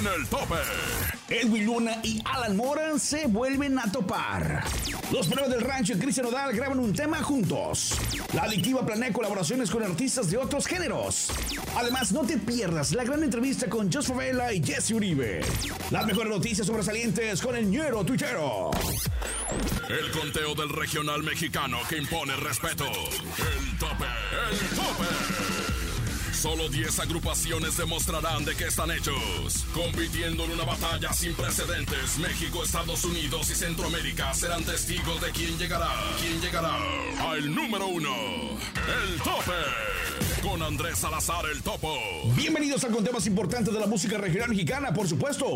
en el tope. Edwin Luna y Alan Mora se vuelven a topar. Los pruebas del rancho y Cristian Nodal graban un tema juntos. La adictiva planea colaboraciones con artistas de otros géneros. Además, no te pierdas la gran entrevista con Jos Favela y Jesse Uribe. Las mejores noticias sobresalientes con el ñero tuitero. El conteo del regional mexicano que impone respeto. El tope, el tope. Solo 10 agrupaciones demostrarán de qué están hechos. Compitiendo en una batalla sin precedentes, México, Estados Unidos y Centroamérica serán testigos de quién llegará. ¿Quién llegará? Al número uno. El tope. Con Andrés Salazar el Topo. Bienvenidos al conteo más importante de la música regional mexicana, por supuesto,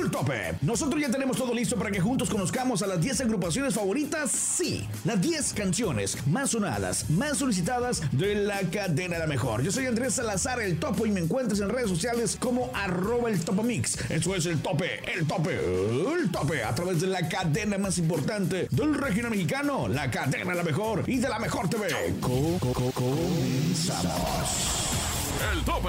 el tope. Nosotros ya tenemos todo listo para que juntos conozcamos a las 10 agrupaciones favoritas, sí, las 10 canciones más sonadas, más solicitadas de la cadena La Mejor. Yo soy Andrés Salazar el Topo y me encuentras en redes sociales como arroba el Topomix. Eso es el tope, el tope, el tope, a través de la cadena más importante del regional mexicano, la cadena La Mejor y de La Mejor TV. Co- co- co- comenzamos. El tope.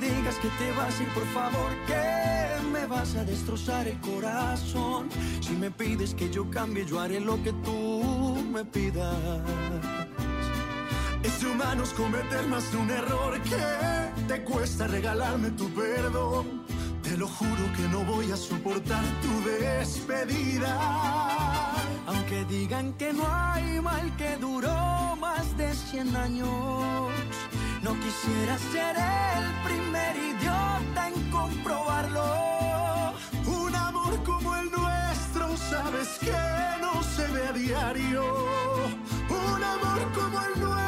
Digas que te vas ir, por favor, que me vas a destrozar el corazón. Si me pides que yo cambie, yo haré lo que tú me pidas. Es humanos cometer más de un error que te cuesta regalarme tu perdón. Te lo juro que no voy a soportar tu despedida. Aunque digan que no hay mal que duró más de 100 años, no quisiera ser el primer idiota en comprobarlo. Un amor como el nuestro, sabes que no se ve a diario. Un amor como el nuestro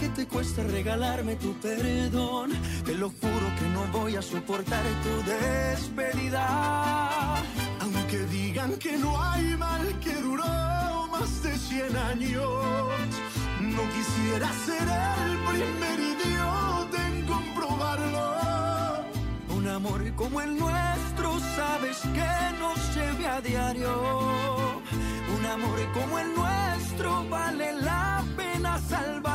que te cuesta regalarme tu perdón. Te lo juro que no voy a soportar tu despedida. Aunque digan que no hay mal que duró más de 100 años, no quisiera ser el primer idiota en comprobarlo. Un amor como el nuestro, sabes que no se ve a diario. Un amor como el nuestro, vale la pena salvarlo.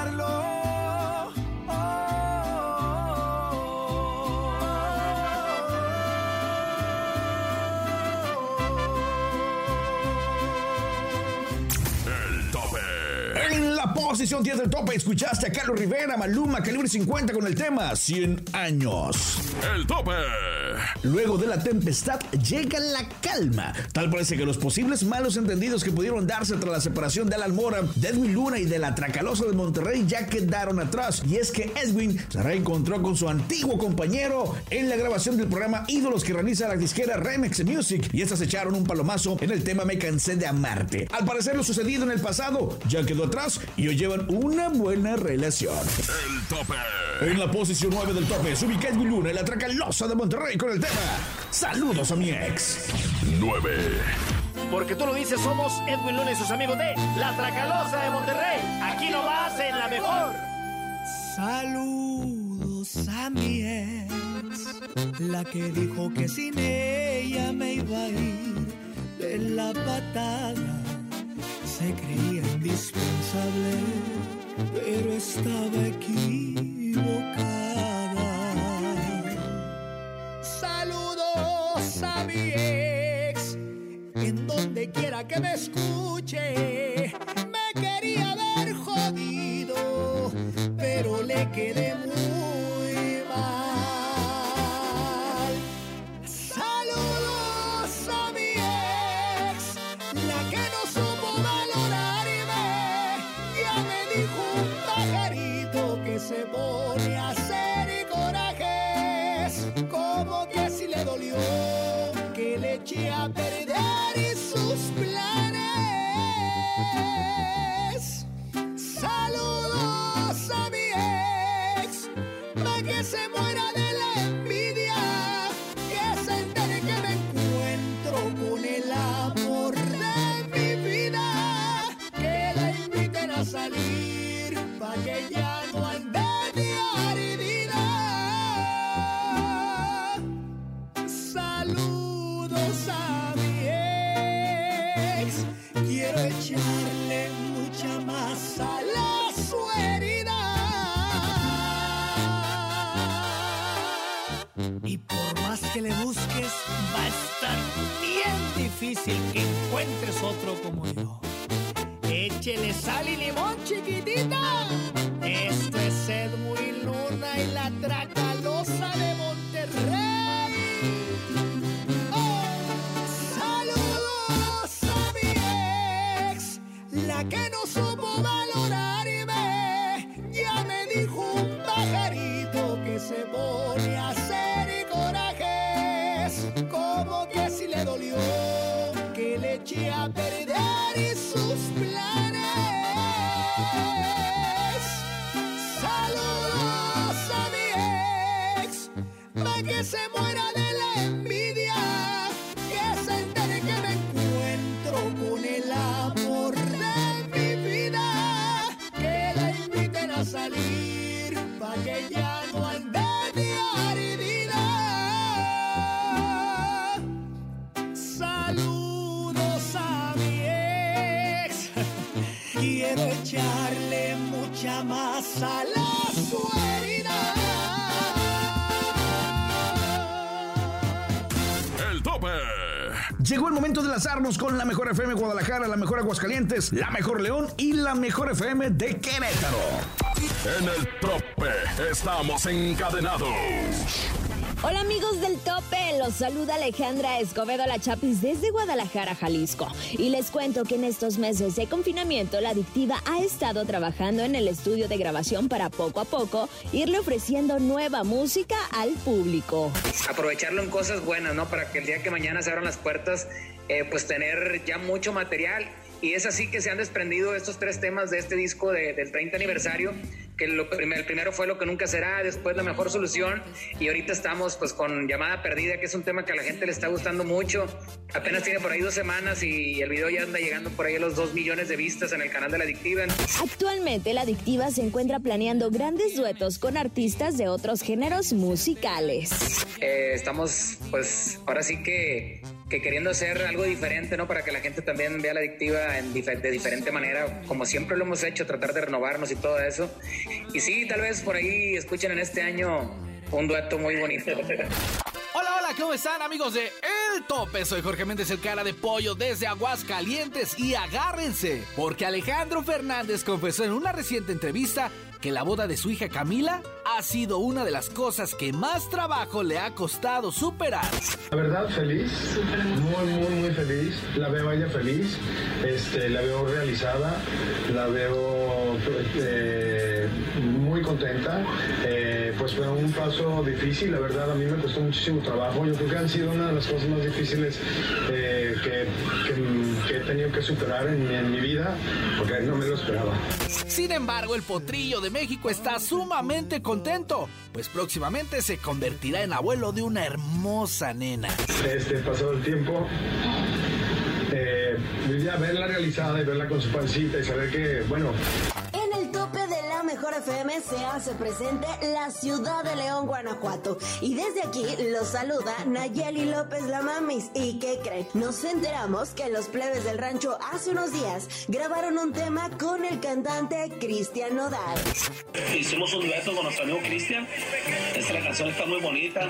Posición 10 del tope escuchaste a Carlos Rivera, Maluma, Calibre 50 con el tema 100 años. El tope. Luego de la tempestad llega la calma. Tal parece que los posibles malos entendidos que pudieron darse tras la separación de Alan Mora, de Edwin Luna y de la Tracalosa de Monterrey ya quedaron atrás. Y es que Edwin se reencontró con su antiguo compañero en la grabación del programa Ídolos que realiza la disquera Remix Music. Y estas echaron un palomazo en el tema Me cansé de amarte. Al parecer lo sucedido en el pasado ya quedó atrás y hoy llevan una buena relación. El tope. En la posición 9 del tope se ubica Edwin Luna la Tracalosa de Monterrey con el tema Saludos a mi ex. 9. Porque tú lo dices, somos Edwin Luna y sus amigos de La Tracalosa de Monterrey. Aquí nomás en Saludos a mi ex, la que dijo que sin ella me iba a ir de la patada. Se creía indispensable, pero estaba equivocada. Ex, en donde quiera que me escuche, me quería ver jodido, pero le quedé Lili limoncini momento de lanzarnos con la mejor FM Guadalajara, la mejor Aguascalientes, la mejor León y la mejor FM de Querétaro. En el tope estamos encadenados. Hola amigos del tope, los saluda Alejandra Escobedo La Chapis desde Guadalajara, Jalisco. Y les cuento que en estos meses de confinamiento la adictiva ha estado trabajando en el estudio de grabación para poco a poco irle ofreciendo nueva música al público. aprovecharlo en cosas buenas, ¿no? Para que el día que mañana se abran las puertas, eh, pues tener ya mucho material. Y es así que se han desprendido estos tres temas de este disco de- del 30 aniversario, que lo prim- el primero fue Lo que nunca será, después La mejor solución, y ahorita estamos pues con Llamada Perdida, que es un tema que a la gente le está gustando mucho. Apenas tiene por ahí dos semanas y el video ya anda llegando por ahí a los dos millones de vistas en el canal de La Adictiva. Actualmente la adictiva se encuentra planeando grandes duetos con artistas de otros géneros musicales. Eh, estamos, pues, ahora sí que, que queriendo hacer algo diferente, ¿no? Para que la gente también vea la adictiva en dife- de diferente manera, como siempre lo hemos hecho, tratar de renovarnos y todo eso. Y sí, tal vez por ahí escuchen en este año un dueto muy bonito. Hola, hola, ¿cómo están amigos de El Tope? Soy Jorge Méndez, el cara de pollo desde Aguascalientes y agárrense, porque Alejandro Fernández confesó en una reciente entrevista que la boda de su hija Camila ha sido una de las cosas que más trabajo le ha costado superar. La verdad, feliz, muy, muy, muy feliz. La veo a ella feliz, este, la veo realizada, la veo eh, muy contenta. Eh, pues fue un paso difícil, la verdad, a mí me costó muchísimo trabajo. Yo creo que han sido una de las cosas más difíciles eh, que, que- que he tenido que superar en, en mi vida, porque no me lo esperaba. Sin embargo, el potrillo de México está sumamente contento, pues próximamente se convertirá en abuelo de una hermosa nena. Este, pasado el tiempo, eh, ya verla realizada y verla con su pancita y saber que, bueno, En el tope de la Mejor FM se hace presente la ciudad de León, Guanajuato. Y desde aquí los saluda Nayeli López Lamamis. ¿Y qué creen? Nos enteramos que los plebes del rancho hace unos días grabaron un tema con el cantante Cristian Nodal. Hicimos un dueto con nuestro amigo Cristian. Esta canción está muy bonita.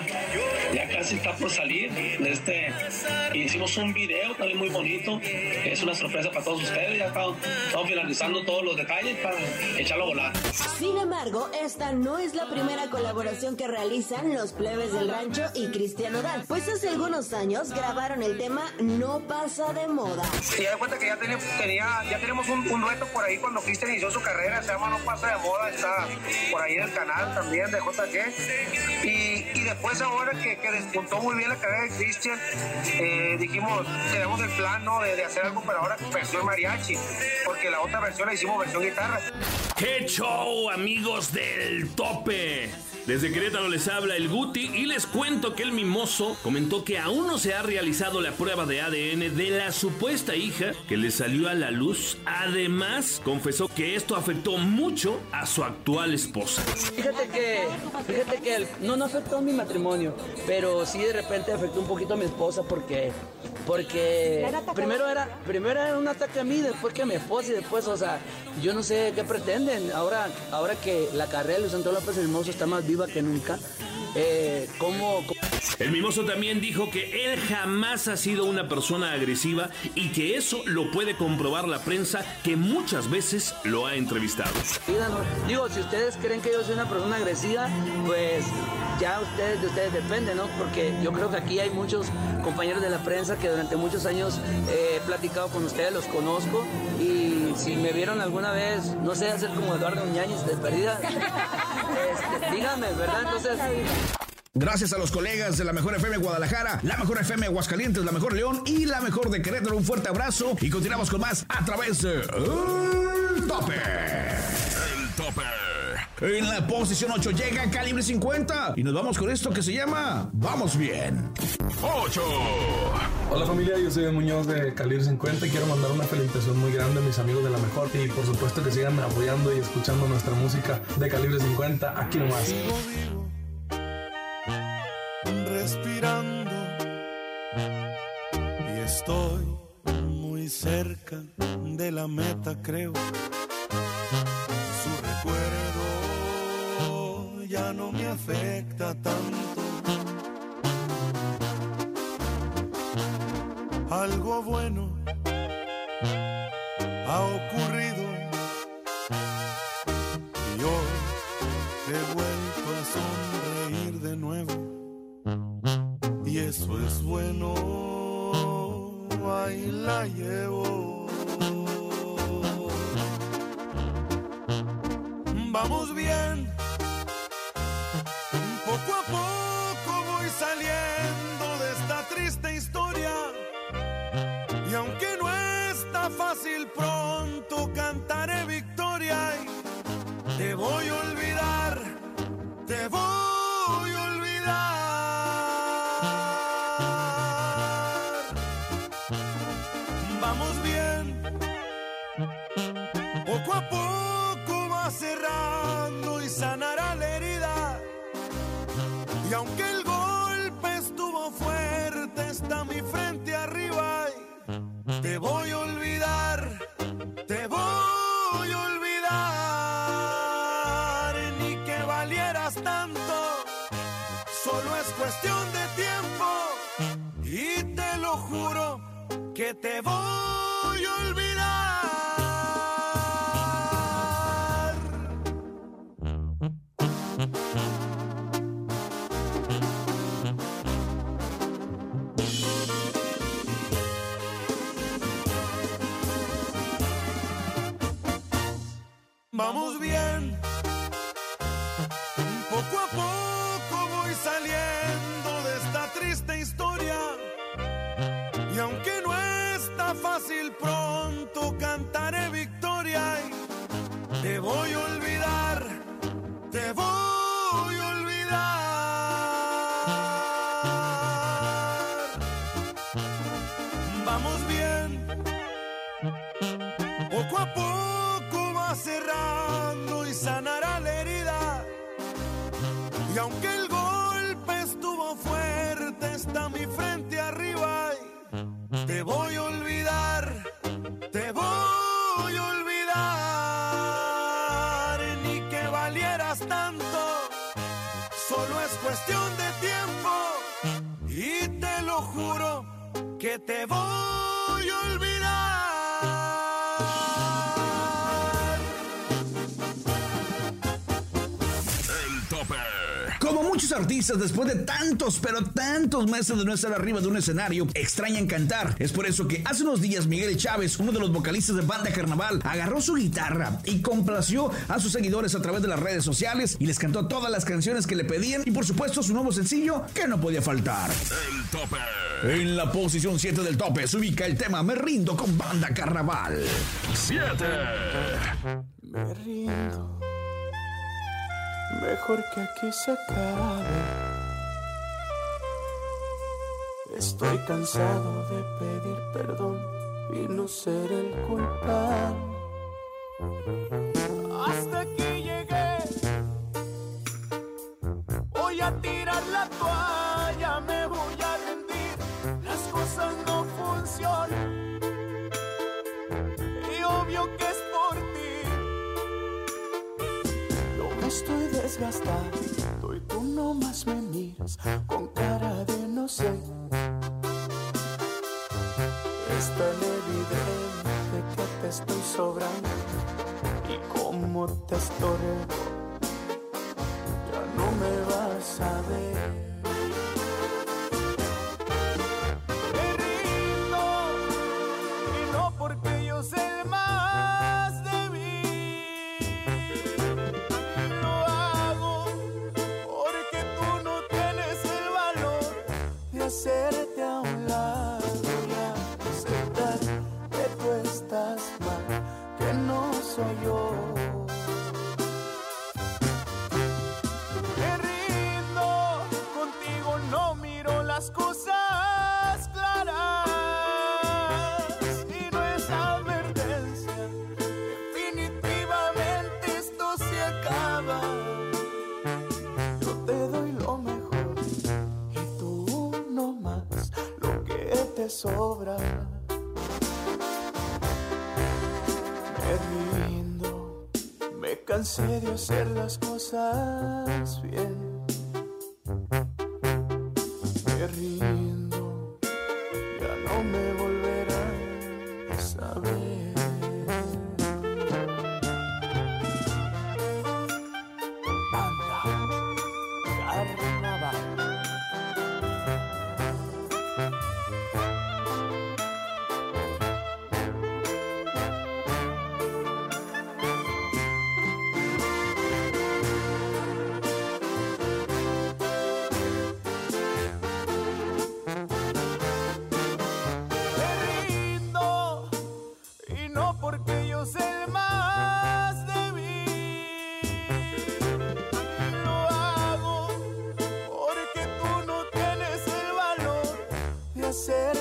Ya casi está por salir. Este, hicimos un video también muy bonito. Es una sorpresa para todos ustedes. Ya estamos, estamos finalizando todos los detalles para echarlo a volar. Sin embargo, esta no es la primera colaboración que realizan los plebes del rancho y Cristiano Dal, pues hace algunos años grabaron el tema No pasa de moda. Ya de cuenta que ya, tenemos, tenía, ya tenemos un, un, dueto por ahí cuando Cristian inició su carrera, se llama No pasa de moda, está por ahí en el canal también de JG. Y, y después ahora que, que, despuntó muy bien la carrera de Cristian, eh, dijimos, tenemos el plan ¿no? de, de hacer algo, pero ahora versión mariachi, porque la otra versión la hicimos versión guitarra. ¡Qué show, amigos del tope! Desde Querétaro les habla el Guti y les cuento que el mimoso comentó que aún no se ha realizado la prueba de ADN de la supuesta hija que le salió a la luz. Además, confesó que esto afectó mucho a su actual esposa. Fíjate que, fíjate que no, no afectó mi matrimonio, pero sí de repente afectó un poquito a mi esposa porque, porque primero era, primero era un ataque a mí, después que a mi esposa y después, o sea, yo no sé qué Ahora, ahora que la carrera de Luis Antonio López el Mimoso está más viva que nunca. Eh, ¿cómo, ¿cómo, El mimoso también dijo que él jamás ha sido una persona agresiva y que eso lo puede comprobar la prensa que muchas veces lo ha entrevistado. Digo, si ustedes creen que yo soy una persona agresiva, pues ya ustedes de ustedes depende, ¿no? Porque yo creo que aquí hay muchos compañeros de la prensa que durante muchos años he platicado con ustedes, los conozco y si me vieron alguna vez, no sé, hacer como Eduardo Uñáñez de perdida, este, díganme, ¿verdad? Entonces... Gracias a los colegas de la Mejor FM Guadalajara, la Mejor FM Aguascalientes, la Mejor León y la Mejor de Querétaro. Un fuerte abrazo y continuamos con más a través de El Tope. En la posición 8 llega Calibre 50 y nos vamos con esto que se llama Vamos Bien. 8. Hola familia, yo soy Muñoz de Calibre 50 y quiero mandar una felicitación muy grande a mis amigos de la Mejor y por supuesto que sigan apoyando y escuchando nuestra música de Calibre 50 aquí nomás. respirando y estoy muy cerca de la meta, creo. Ya no me afecta tanto. Algo bueno ha ocurrido vamos bien. Poco a poco va cerrando y sanará la herida. Y aunque el golpe estuvo fuerte, está mi frente arriba. Y te voy a olvidar, que te voy a olvidar. Vamos bien, te voy a olvidar, te voy a olvidar. Vamos bien, poco a poco va cerrando y sanará Y aunque el golpe estuvo fuerte, está mi frente arriba. Y te voy a olvidar, tanto, solo es cuestión de tiempo. Y te lo juro que te voy a olvidar. Artistas, después de tantos, pero tantos meses de no estar arriba de un escenario, extrañan cantar. Es por eso que hace unos días Miguel Chávez, uno de los vocalistas de Banda Carnaval, agarró su guitarra y complació a sus seguidores a través de las redes sociales y les cantó todas las canciones que le pedían y por supuesto su nuevo sencillo que no podía faltar. El tope. En la posición 7 del tope se ubica el tema Me rindo con Banda Carnaval. 7. Me rindo. Mejor que aquí se acabe. Estoy cansado de pedir perdón y no ser el culpable. Hasta aquí llegué. Voy a tirar la toalla, me voy a rendir. Las cosas no funcionan. Estoy desgastando y tú nomás me miras con cara de no sé. Es tan evidente que te estoy sobrando y como te estorbo de sobra. Me rindo, me cansé de hacer las cosas bien. De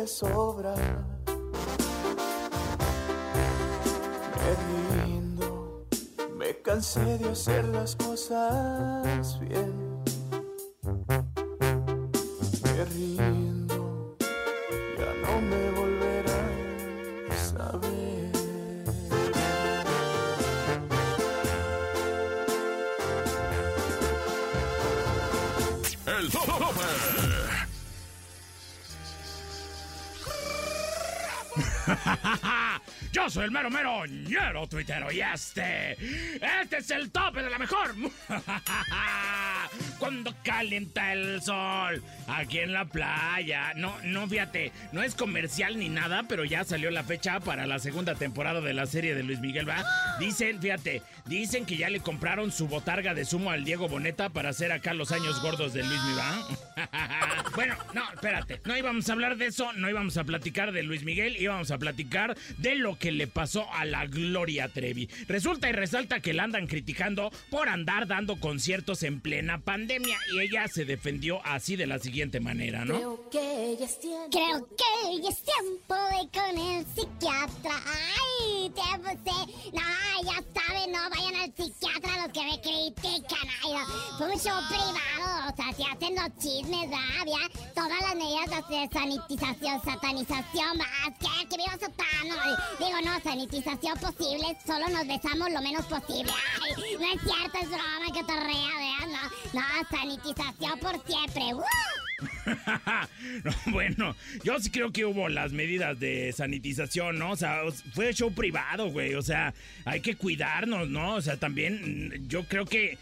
te sobra. Me rindo, me cansé de hacer las cosas bien. Soy el mero mero ñero tuitero y este, este es el tope de la mejor. Cuando calienta el sol aquí en la playa. No, no, fíjate, no es comercial ni nada, pero ya salió la fecha para la segunda temporada de la serie de Luis Miguel, ¿va? Dicen, fíjate, dicen que ya le compraron su botarga de sumo al Diego Boneta para hacer acá los años gordos de Luis Miguel. bueno, no, espérate, no íbamos a hablar de eso, no íbamos a platicar de Luis Miguel, íbamos a platicar de lo que le pasó a la Gloria Trevi. Resulta y resalta que la andan criticando por andar dando conciertos en plena pandemia y ella se defendió así de la siguiente manera, ¿no? Creo que ya es tiempo. Creo que ya es tiempo de con el psiquiatra. Ay, tiempo sí. No, ya saben, no vayan al psiquiatra los que me critican. Ay, no. Fue un show privado, o sea, si hacen los chismes, había todas las medidas de sanitización, satanización, más que, que viva satano. Digo, no, sanitización posible, solo nos besamos lo menos posible. Ay, no es cierto, es broma que te rea, vean, no, no, sanitización por siempre. no, bueno, yo sí creo que hubo las medidas de sanitización, ¿no? O sea, fue show privado, güey. O sea, hay que cuidarnos, ¿no? O sea, también yo creo que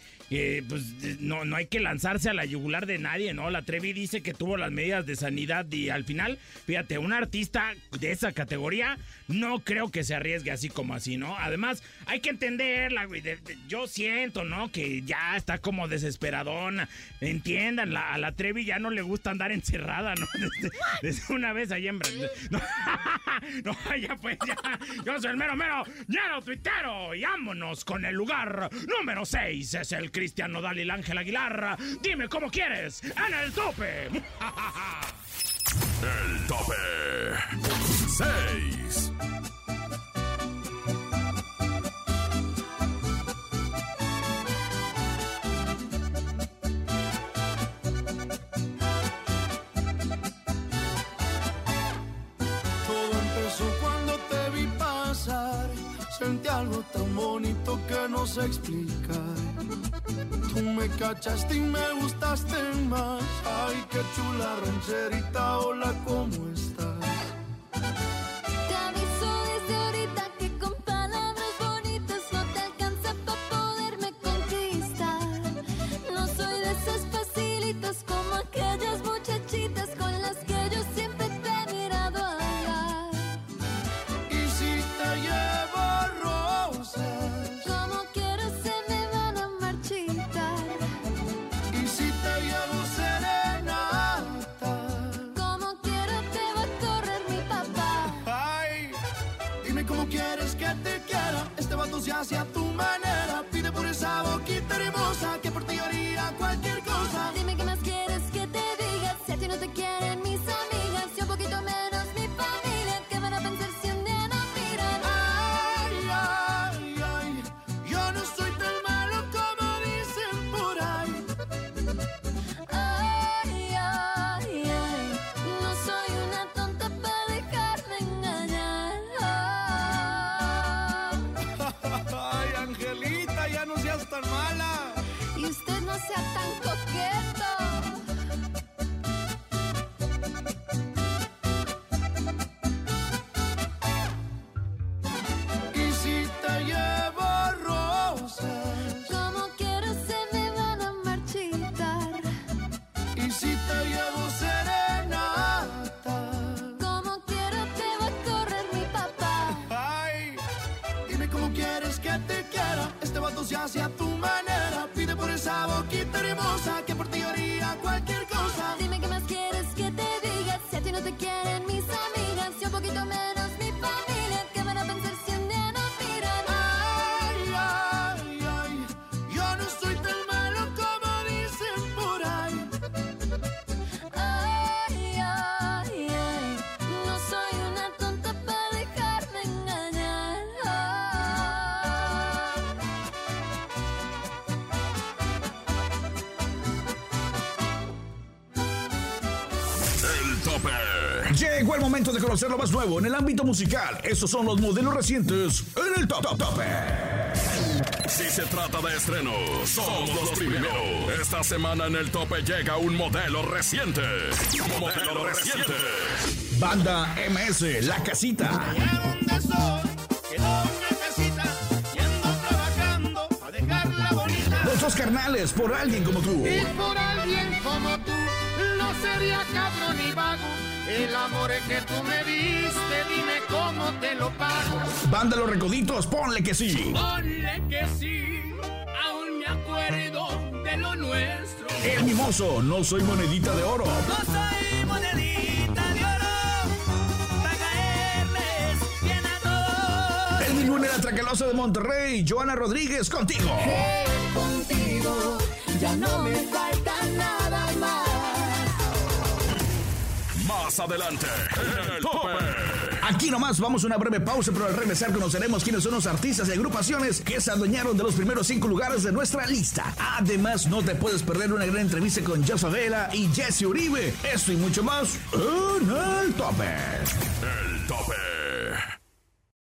pues no, no hay que lanzarse a la yugular de nadie, ¿no? La Trevi dice que tuvo las medidas de sanidad y al final, fíjate, un artista de esa categoría no creo que se arriesgue así como así, ¿no? Además, hay que entenderla, güey. yo siento, ¿no? Que ya está como desesperadona. Entiendan, a la Trevi ya no le gusta andar encerrada, ¿no? Desde, una vez allá en No, no, ya pues, ya. Yo soy el mero, mero, lo tuitero. Y vámonos con el lugar número 6. Es el Cristian Nodal y el Ángel Aguilar. Dime cómo quieres en el tope. el tope 6. Sé explicar Tú me cachaste y me gustaste más. Ay, qué chula rancherita, hola, ¿cómo estás? Hacia Vato se hace a tu manera. Pide por esa boquita hermosa Llegó el momento de conocer lo más nuevo en el ámbito musical. Estos son los modelos recientes en el Top Top Tope. Si se trata de estrenos, somos los primeros. Esta semana en el tope llega un modelo reciente. Un modelo reciente. Banda MS, La Casita. dónde carnales por alguien como tú. Y por alguien como tú, no sería cabrón y vago. El amor que tú me diste, dime cómo te lo pago. Banda Los Recoditos, ponle que sí. Ponle que sí, aún me acuerdo de lo nuestro. El mimoso, no soy monedita de oro. No soy monedita de oro, para caerles bien a todos. El Milune la Tracalosa de Monterrey, Joana Rodríguez, contigo. contigo, ya no me falta nada más. Más adelante, el tope. Aquí nomás vamos a una breve pausa, pero al regresar conoceremos quiénes son los artistas y agrupaciones que se adueñaron de los primeros cinco lugares de nuestra lista. Además, no te puedes perder una gran entrevista con Jess y Jesse Uribe. Esto y mucho más en el tope. El tope.